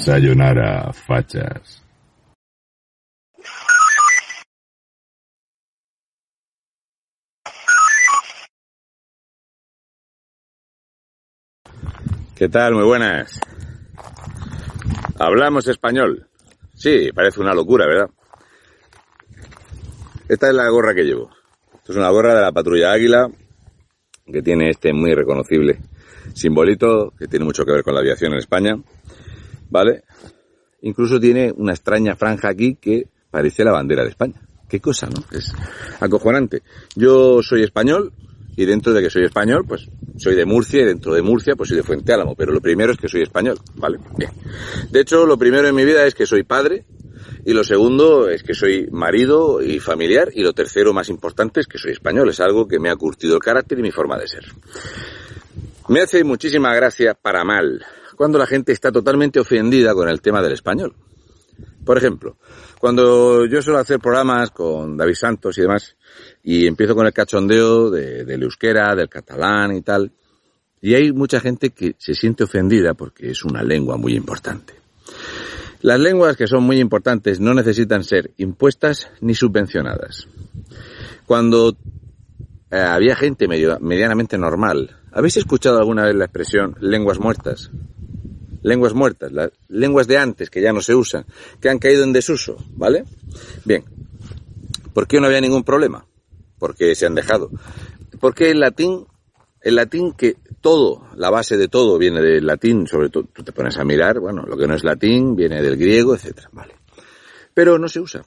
Sayonara, fachas. ¿Qué tal? Muy buenas. Hablamos español. Sí, parece una locura, ¿verdad? Esta es la gorra que llevo. Es una gorra de la patrulla Águila, que tiene este muy reconocible simbolito, que tiene mucho que ver con la aviación en España. ¿Vale? Incluso tiene una extraña franja aquí que parece la bandera de España. Qué cosa, ¿no? Es acojonante. Yo soy español y dentro de que soy español, pues soy de Murcia y dentro de Murcia pues soy de Fuente Álamo, pero lo primero es que soy español, ¿vale? Bien. De hecho, lo primero en mi vida es que soy padre y lo segundo es que soy marido y familiar y lo tercero más importante es que soy español, es algo que me ha curtido el carácter y mi forma de ser. Me hace muchísima gracia para mal cuando la gente está totalmente ofendida con el tema del español. Por ejemplo, cuando yo suelo hacer programas con David Santos y demás, y empiezo con el cachondeo de, del euskera, del catalán y tal, y hay mucha gente que se siente ofendida porque es una lengua muy importante. Las lenguas que son muy importantes no necesitan ser impuestas ni subvencionadas. Cuando eh, había gente medio, medianamente normal, ¿habéis escuchado alguna vez la expresión lenguas muertas? Lenguas muertas, las lenguas de antes que ya no se usan, que han caído en desuso, ¿vale? Bien, ¿por qué no había ningún problema? Porque se han dejado. Porque el latín, el latín que todo, la base de todo viene del latín, sobre todo tú te pones a mirar, bueno, lo que no es latín viene del griego, etcétera, ¿vale? Pero no se usa.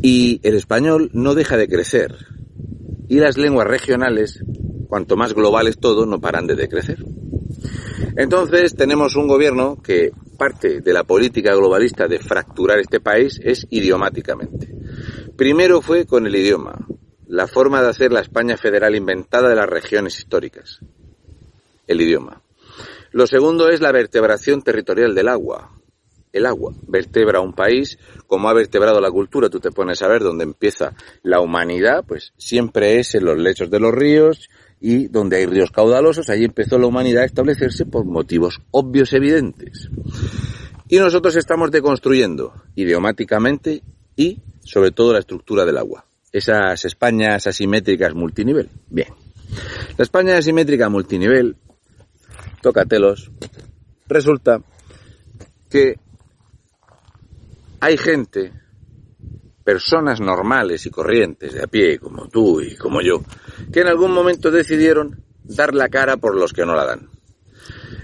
Y el español no deja de crecer. Y las lenguas regionales, cuanto más globales todo, no paran de decrecer. Entonces tenemos un gobierno que parte de la política globalista de fracturar este país es idiomáticamente. Primero fue con el idioma, la forma de hacer la España federal inventada de las regiones históricas. El idioma. Lo segundo es la vertebración territorial del agua. El agua vertebra un país como ha vertebrado la cultura. Tú te pones a ver dónde empieza la humanidad, pues siempre es en los lechos de los ríos y donde hay ríos caudalosos, ahí empezó la humanidad a establecerse por motivos obvios evidentes. Y nosotros estamos deconstruyendo idiomáticamente y sobre todo la estructura del agua. Esas Españas asimétricas multinivel. Bien. La España asimétrica multinivel, tócatelos, resulta que hay gente, personas normales y corrientes de a pie, como tú y como yo, que en algún momento decidieron dar la cara por los que no la dan.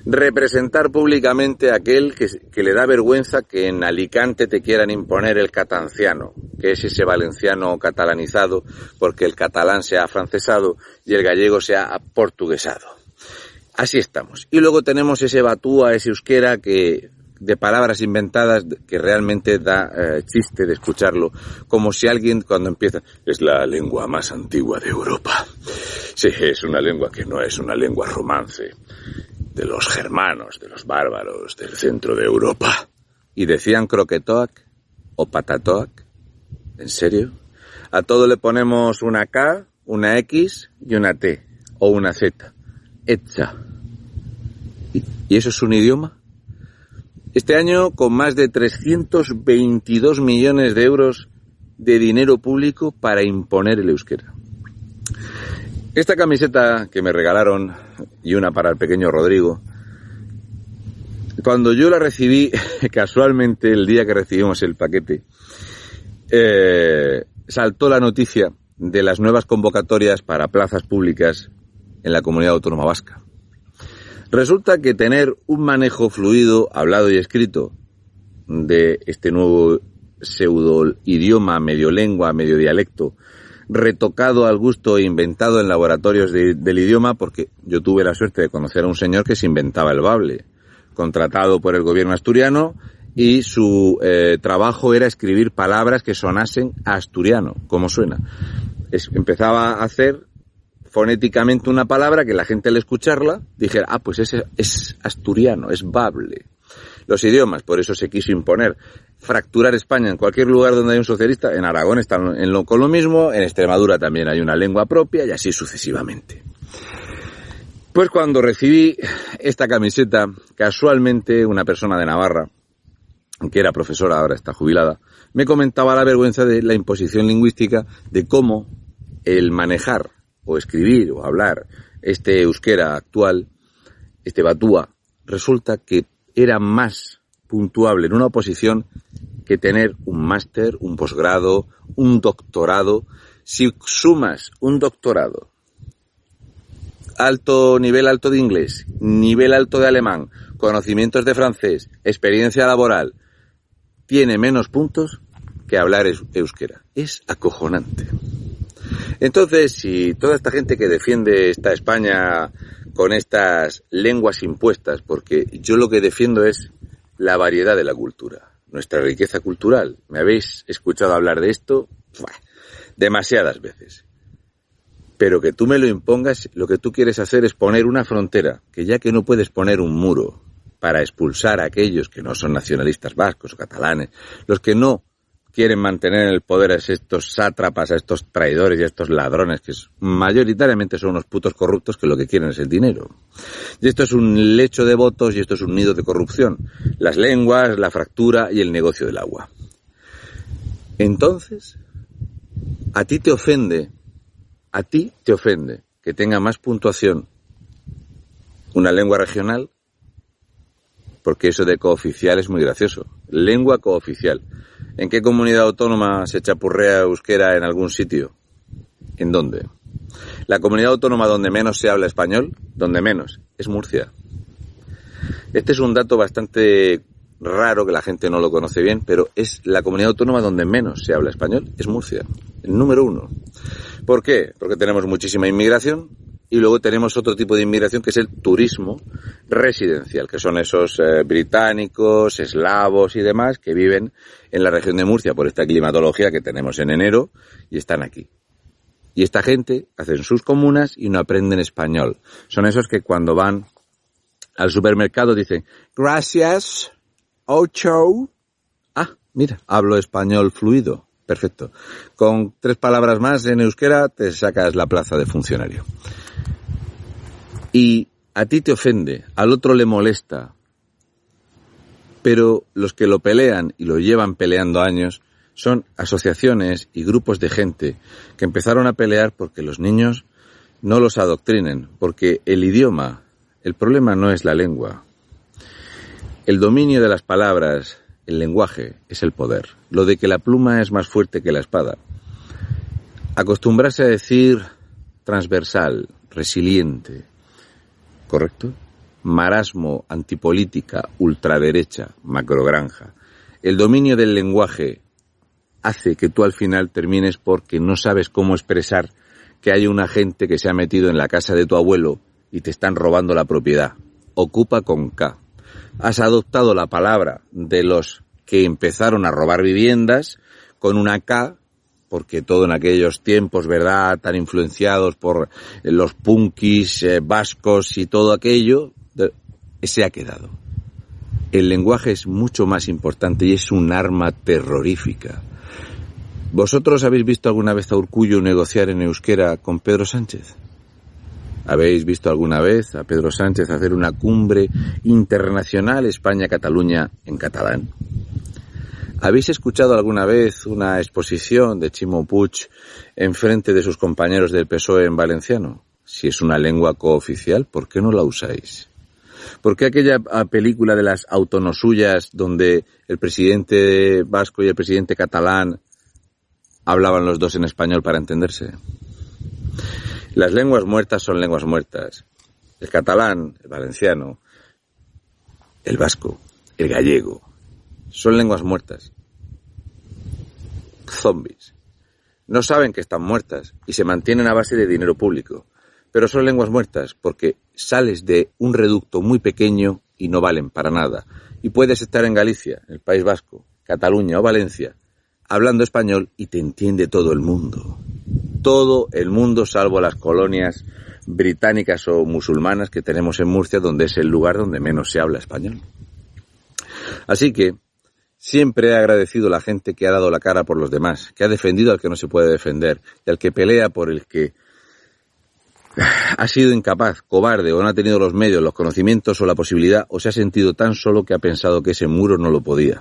Representar públicamente a aquel que, le da vergüenza que en Alicante te quieran imponer el catanciano, que es ese valenciano catalanizado, porque el catalán se ha francesado y el gallego se ha portuguesado. Así estamos. Y luego tenemos ese batúa, ese euskera que de palabras inventadas que realmente da eh, chiste de escucharlo, como si alguien cuando empieza es la lengua más antigua de Europa. Sí, es una lengua que no es una lengua romance de los germanos, de los bárbaros del centro de Europa. Y decían croquetoac o patatoac. ¿En serio? A todo le ponemos una K, una X y una T o una Z. Etza. ¿Y eso es un idioma? Este año, con más de 322 millones de euros de dinero público para imponer el euskera. Esta camiseta que me regalaron y una para el pequeño Rodrigo, cuando yo la recibí, casualmente el día que recibimos el paquete, eh, saltó la noticia de las nuevas convocatorias para plazas públicas en la comunidad autónoma vasca. Resulta que tener un manejo fluido, hablado y escrito, de este nuevo pseudo idioma, medio lengua, medio dialecto, retocado al gusto e inventado en laboratorios del idioma, porque yo tuve la suerte de conocer a un señor que se inventaba el bable, contratado por el gobierno asturiano, y su eh, trabajo era escribir palabras que sonasen asturiano, como suena. empezaba a hacer fonéticamente una palabra que la gente al escucharla dijera, ah, pues ese es asturiano, es bable. Los idiomas, por eso se quiso imponer. Fracturar España en cualquier lugar donde hay un socialista, en Aragón están en lo, con lo mismo, en Extremadura también hay una lengua propia y así sucesivamente. Pues cuando recibí esta camiseta, casualmente una persona de Navarra, que era profesora, ahora está jubilada, me comentaba la vergüenza de la imposición lingüística de cómo el manejar o escribir o hablar este euskera actual, este batúa, resulta que era más puntuable en una oposición que tener un máster, un posgrado, un doctorado. Si sumas un doctorado, alto nivel alto de inglés, nivel alto de alemán, conocimientos de francés, experiencia laboral, tiene menos puntos que hablar euskera. Es acojonante. Entonces, si toda esta gente que defiende esta España con estas lenguas impuestas, porque yo lo que defiendo es la variedad de la cultura, nuestra riqueza cultural. ¿Me habéis escuchado hablar de esto? demasiadas veces. Pero que tú me lo impongas, lo que tú quieres hacer es poner una frontera, que ya que no puedes poner un muro para expulsar a aquellos que no son nacionalistas vascos o catalanes, los que no quieren mantener en el poder a estos sátrapas, a estos traidores y a estos ladrones que mayoritariamente son unos putos corruptos que lo que quieren es el dinero. Y esto es un lecho de votos y esto es un nido de corrupción. Las lenguas, la fractura y el negocio del agua. Entonces, a ti te ofende, a ti te ofende que tenga más puntuación una lengua regional, porque eso de cooficial es muy gracioso. Lengua cooficial. ¿En qué comunidad autónoma se chapurrea euskera en algún sitio? ¿En dónde? La comunidad autónoma donde menos se habla español, donde menos, es Murcia. Este es un dato bastante raro que la gente no lo conoce bien, pero es la comunidad autónoma donde menos se habla español, es Murcia, el número uno. ¿Por qué? Porque tenemos muchísima inmigración, y luego tenemos otro tipo de inmigración que es el turismo residencial, que son esos eh, británicos, eslavos y demás que viven en la región de Murcia por esta climatología que tenemos en enero y están aquí. Y esta gente hacen sus comunas y no aprenden español. Son esos que cuando van al supermercado dicen, gracias, ocho. Ah, mira, hablo español fluido. Perfecto. Con tres palabras más en euskera te sacas la plaza de funcionario y a ti te ofende, al otro le molesta, pero los que lo pelean y lo llevan peleando años son asociaciones y grupos de gente que empezaron a pelear porque los niños no los adoctrinen, porque el idioma, el problema no es la lengua. El dominio de las palabras, el lenguaje, es el poder. Lo de que la pluma es más fuerte que la espada. Acostumbrarse a decir transversal, resiliente, ¿correcto? Marasmo, antipolítica, ultraderecha, macrogranja. El dominio del lenguaje hace que tú al final termines porque no sabes cómo expresar que hay una gente que se ha metido en la casa de tu abuelo y te están robando la propiedad. Ocupa con K. Has adoptado la palabra de los que empezaron a robar viviendas con una K porque todo en aquellos tiempos, ¿verdad?, tan influenciados por los punkis eh, vascos y todo aquello, se ha quedado. El lenguaje es mucho más importante y es un arma terrorífica. ¿Vosotros habéis visto alguna vez a Urcullo negociar en euskera con Pedro Sánchez? ¿Habéis visto alguna vez a Pedro Sánchez hacer una cumbre internacional España-Cataluña en catalán? ¿Habéis escuchado alguna vez una exposición de Chimo Puig en frente de sus compañeros del PSOE en valenciano? Si es una lengua cooficial, ¿por qué no la usáis? ¿Por qué aquella película de las autonosuyas donde el presidente vasco y el presidente catalán hablaban los dos en español para entenderse? Las lenguas muertas son lenguas muertas. El catalán, el valenciano, el vasco, el gallego, son lenguas muertas zombies. No saben que están muertas y se mantienen a base de dinero público. Pero son lenguas muertas porque sales de un reducto muy pequeño y no valen para nada. Y puedes estar en Galicia, el País Vasco, Cataluña o Valencia, hablando español y te entiende todo el mundo. Todo el mundo salvo las colonias británicas o musulmanas que tenemos en Murcia, donde es el lugar donde menos se habla español. Así que Siempre he agradecido a la gente que ha dado la cara por los demás, que ha defendido al que no se puede defender y al que pelea por el que ha sido incapaz, cobarde o no ha tenido los medios, los conocimientos o la posibilidad o se ha sentido tan solo que ha pensado que ese muro no lo podía.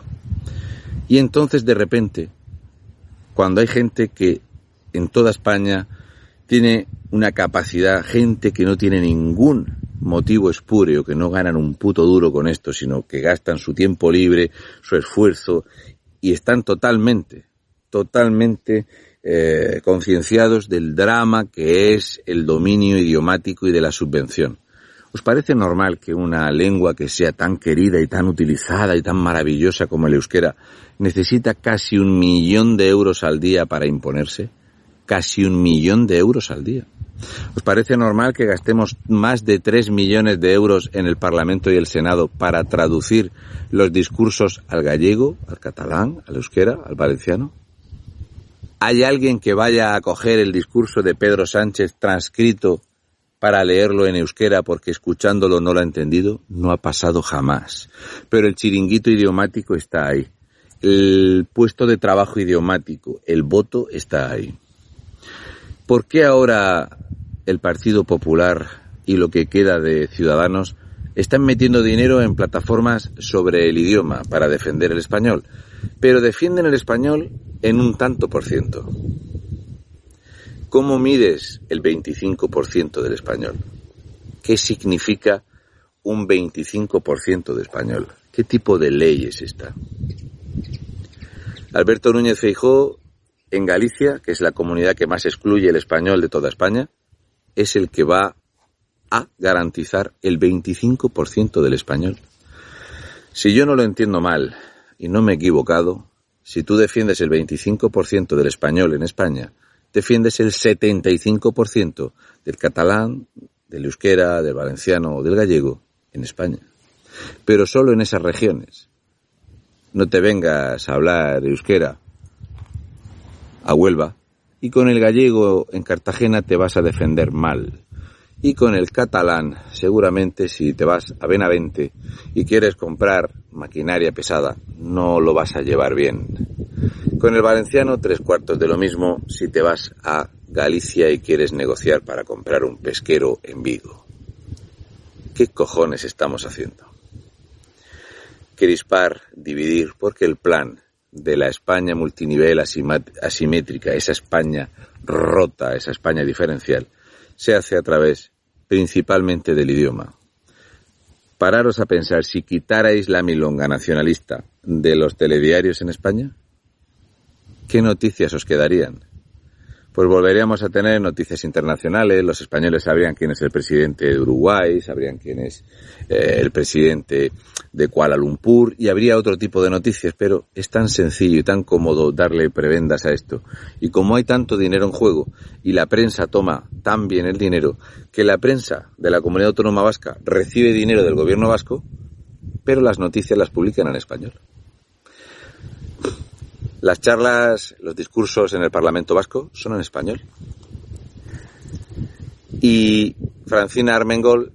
Y entonces de repente, cuando hay gente que en toda España tiene una capacidad, gente que no tiene ningún motivo espúreo, que no ganan un puto duro con esto, sino que gastan su tiempo libre, su esfuerzo, y están totalmente, totalmente eh, concienciados del drama que es el dominio idiomático y de la subvención. ¿Os parece normal que una lengua que sea tan querida y tan utilizada y tan maravillosa como el euskera necesita casi un millón de euros al día para imponerse? Casi un millón de euros al día. ¿Os parece normal que gastemos más de 3 millones de euros en el Parlamento y el Senado para traducir los discursos al gallego, al catalán, al euskera, al valenciano? ¿Hay alguien que vaya a coger el discurso de Pedro Sánchez transcrito para leerlo en euskera porque escuchándolo no lo ha entendido? No ha pasado jamás. Pero el chiringuito idiomático está ahí. El puesto de trabajo idiomático, el voto está ahí. ¿Por qué ahora el Partido Popular y lo que queda de Ciudadanos están metiendo dinero en plataformas sobre el idioma para defender el español, pero defienden el español en un tanto por ciento. ¿Cómo mides el 25% del español? ¿Qué significa un 25% de español? ¿Qué tipo de ley es esta? Alberto Núñez Feijó, en Galicia, que es la comunidad que más excluye el español de toda España, es el que va a garantizar el 25% del español. Si yo no lo entiendo mal y no me he equivocado, si tú defiendes el 25% del español en España, defiendes el 75% del catalán, del euskera, del valenciano o del gallego en España. Pero solo en esas regiones. No te vengas a hablar euskera a Huelva y con el gallego en Cartagena te vas a defender mal. Y con el catalán, seguramente si te vas a Benavente y quieres comprar maquinaria pesada, no lo vas a llevar bien. Con el valenciano, tres cuartos de lo mismo si te vas a Galicia y quieres negociar para comprar un pesquero en Vigo. ¿Qué cojones estamos haciendo? Crispar, dividir, porque el plan de la España multinivel asimétrica, esa España rota, esa España diferencial, se hace a través principalmente del idioma. Pararos a pensar si quitarais la milonga nacionalista de los telediarios en España, ¿qué noticias os quedarían? Pues volveríamos a tener noticias internacionales, los españoles sabrían quién es el presidente de Uruguay, sabrían quién es eh, el presidente de Kuala Lumpur y habría otro tipo de noticias, pero es tan sencillo y tan cómodo darle prebendas a esto. Y como hay tanto dinero en juego y la prensa toma tan bien el dinero, que la prensa de la comunidad autónoma vasca recibe dinero del gobierno vasco, pero las noticias las publican en español. Las charlas, los discursos en el Parlamento Vasco son en español. Y Francina Armengol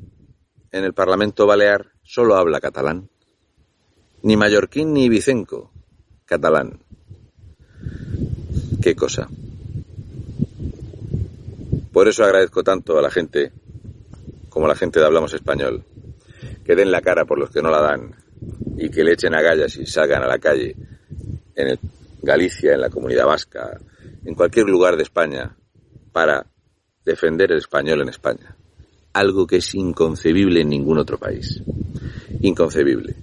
en el Parlamento Balear solo habla catalán. Ni mallorquín ni vicenco, catalán. Qué cosa. Por eso agradezco tanto a la gente, como a la gente de Hablamos Español, que den la cara por los que no la dan y que le echen agallas y salgan a la calle en el Galicia, en la comunidad vasca, en cualquier lugar de España, para defender el español en España. Algo que es inconcebible en ningún otro país. Inconcebible.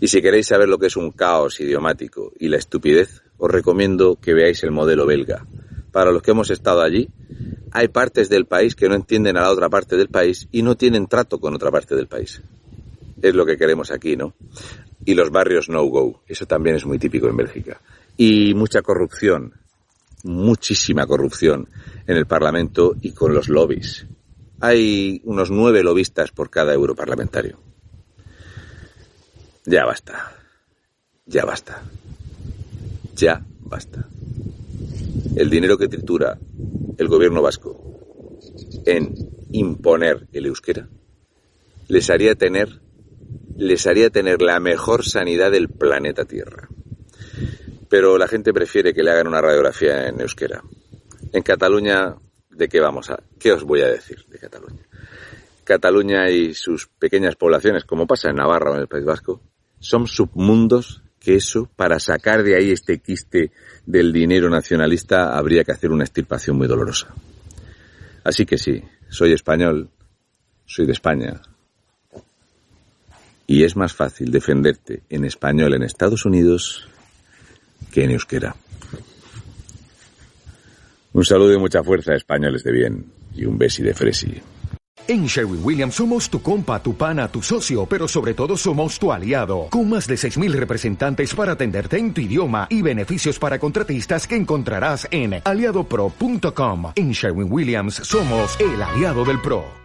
Y si queréis saber lo que es un caos idiomático y la estupidez, os recomiendo que veáis el modelo belga. Para los que hemos estado allí, hay partes del país que no entienden a la otra parte del país y no tienen trato con otra parte del país. Es lo que queremos aquí, ¿no? Y los barrios no-go. Eso también es muy típico en Bélgica y mucha corrupción, muchísima corrupción en el Parlamento y con los lobbies. Hay unos nueve lobistas por cada europarlamentario. Ya basta. Ya basta. Ya basta. El dinero que tritura el gobierno vasco en imponer el euskera les haría tener les haría tener la mejor sanidad del planeta Tierra pero la gente prefiere que le hagan una radiografía en euskera. En Cataluña, ¿de qué vamos a? ¿Qué os voy a decir de Cataluña? Cataluña y sus pequeñas poblaciones, como pasa en Navarra o en el País Vasco, son submundos que eso, para sacar de ahí este quiste del dinero nacionalista, habría que hacer una extirpación muy dolorosa. Así que sí, soy español, soy de España, y es más fácil defenderte en español en Estados Unidos que en euskera. Un saludo y mucha fuerza, españoles de bien, y un besi de fresi. En Sherwin Williams somos tu compa, tu pana, tu socio, pero sobre todo somos tu aliado, con más de 6.000 representantes para atenderte en tu idioma y beneficios para contratistas que encontrarás en aliadopro.com. En Sherwin Williams somos el aliado del PRO.